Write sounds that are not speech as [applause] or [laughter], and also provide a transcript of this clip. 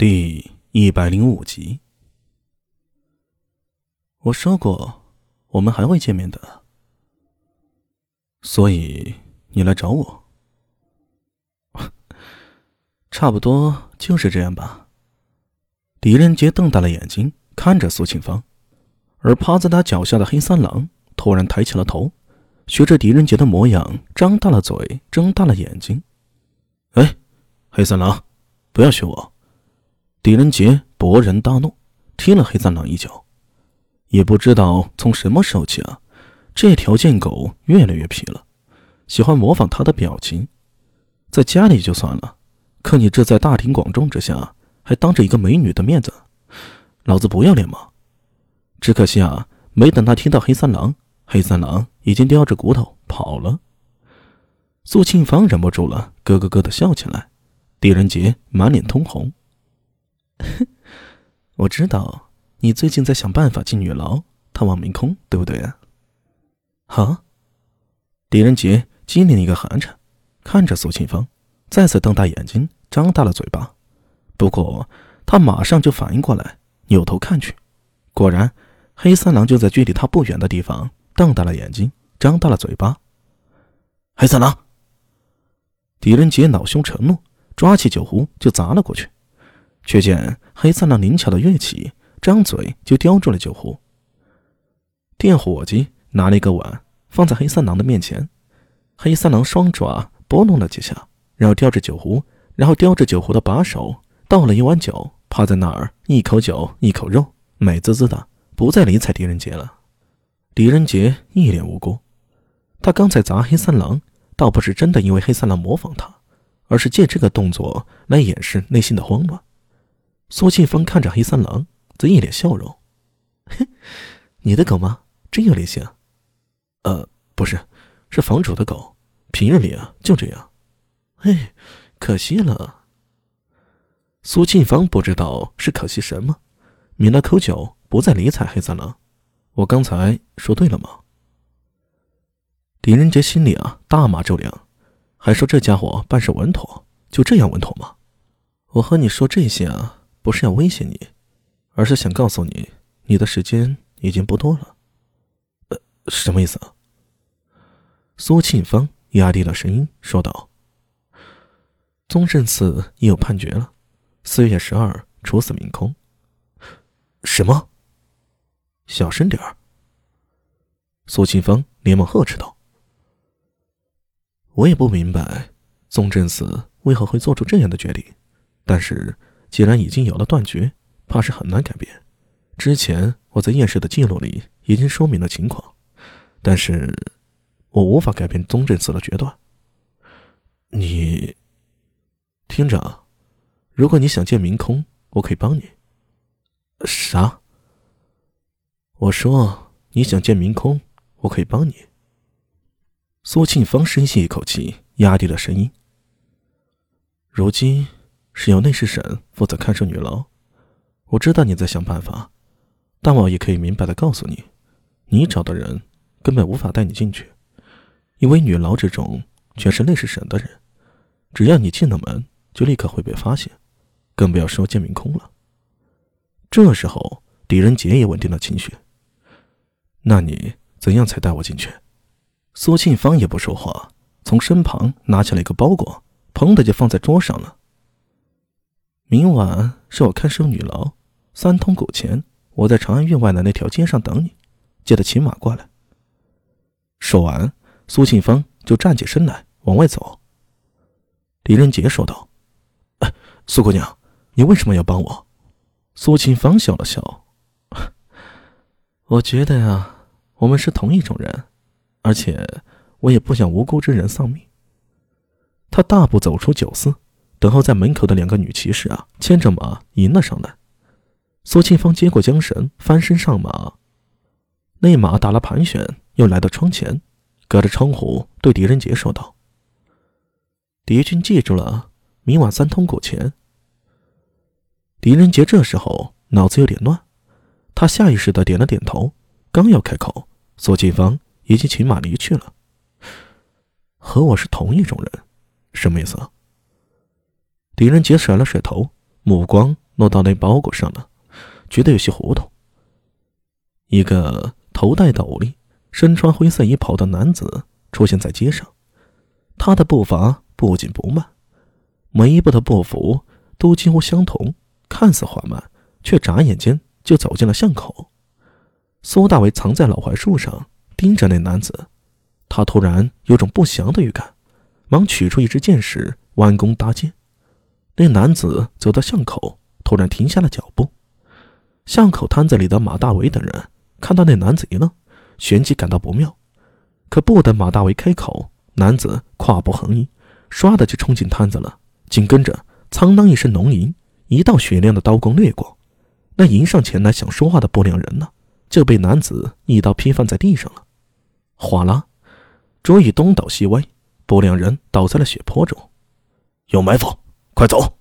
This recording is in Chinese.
第一百零五集，我说过，我们还会见面的，所以你来找我，[laughs] 差不多就是这样吧。狄仁杰瞪大了眼睛看着苏庆芳，而趴在他脚下的黑三郎突然抬起了头，学着狄仁杰的模样，张大了嘴，睁大了眼睛。哎，黑三郎，不要学我！狄仁杰勃然大怒，踢了黑三郎一脚。也不知道从什么时候起啊，这条贱狗越来越皮了，喜欢模仿他的表情。在家里就算了，可你这在大庭广众之下，还当着一个美女的面子，老子不要脸吗？只可惜啊，没等他听到黑三郎，黑三郎已经叼着骨头跑了。苏庆芳忍不住了，咯咯咯的笑起来。狄仁杰满脸通红。[laughs] 我知道你最近在想办法进女牢，探望明空，对不对啊？哈！狄仁杰机灵一个寒颤，看着苏庆芳，再次瞪大眼睛，张大了嘴巴。不过他马上就反应过来，扭头看去，果然黑三郎就在距离他不远的地方，瞪大了眼睛，张大了嘴巴。黑三郎！狄仁杰恼羞成怒，抓起酒壶就砸了过去。却见黑三郎灵巧的跃起，张嘴就叼住了酒壶。店伙计拿了一个碗放在黑三郎的面前，黑三郎双爪拨弄了几下，然后叼着酒壶，然后叼着酒壶的把手倒了一碗酒，趴在那儿一口酒一口肉，美滋滋的，不再理睬狄仁杰了。狄仁杰一脸无辜，他刚才砸黑三郎，倒不是真的因为黑三郎模仿他，而是借这个动作来掩饰内心的慌乱。苏庆芳看着黑三郎，则一脸笑容：“嘿，你的狗吗？真有灵性。”“呃，不是，是房主的狗，平日里啊就这样。”“嘿，可惜了。”苏庆芳不知道是可惜什么，抿了口酒，不再理睬黑三郎。“我刚才说对了吗？”狄仁杰心里啊大骂周良，还说这家伙办事稳妥，就这样稳妥吗？我和你说这些啊。不是要威胁你，而是想告诉你，你的时间已经不多了。呃，什么意思啊？苏庆芳压低了声音说道：“宗正寺已有判决了，四月十二处死明空。”什么？小声点儿！苏庆芳连忙呵斥道：“我也不明白，宗正寺为何会做出这样的决定，但是……”既然已经有了断绝，怕是很难改变。之前我在验尸的记录里已经说明了情况，但是我无法改变宗正寺的决断。你听着，如果你想见明空，我可以帮你。啥？我说你想见明空，我可以帮你。苏庆芳深吸一口气，压低了声音。如今。是由内侍省负责看守女牢，我知道你在想办法，但我也可以明白的告诉你，你找的人根本无法带你进去，因为女牢之中全是内侍省的人，只要你进了门，就立刻会被发现，更不要说见明空了。这时候，狄仁杰也稳定了情绪。那你怎样才带我进去？苏庆芳也不说话，从身旁拿起了一个包裹，砰的就放在桌上了。明晚是我看守女牢，三通狗前，我在长安院外的那条街上等你，记得骑马过来。说完，苏庆芳就站起身来往外走。狄仁杰说道：“，苏姑娘，你为什么要帮我？”苏庆芳笑了笑：“ [laughs] 我觉得呀，我们是同一种人，而且我也不想无辜之人丧命。”他大步走出酒肆。等候在门口的两个女骑士啊，牵着马迎了上来。苏庆芳接过缰绳，翻身上马。那马打了盘旋，又来到窗前，隔着窗户对狄仁杰说道：“敌军记住了，明晚三通鼓前。”狄仁杰这时候脑子有点乱，他下意识的点了点头，刚要开口，苏庆芳已经骑马离去了。和我是同一种人，什么意思？狄仁杰甩了甩头，目光落到那包裹上了，觉得有些糊涂。一个头戴斗笠、身穿灰色衣袍的男子出现在街上，他的步伐不紧不慢，每一步的步幅都几乎相同，看似缓慢，却眨眼间就走进了巷口。苏大伟藏在老槐树上，盯着那男子，他突然有种不祥的预感，忙取出一支箭矢，弯弓搭箭。那男子走到巷口，突然停下了脚步。巷口摊子里的马大伟等人看到那男子一愣，旋即感到不妙。可不等马大伟开口，男子跨步横移，唰的就冲进摊子了。紧跟着，苍当一声浓吟，一道雪亮的刀光掠过。那迎上前来想说话的不良人呢？就被男子一刀劈翻在地上了，哗啦，桌椅东倒西歪，不良人倒在了血泊中。有埋伏，快走！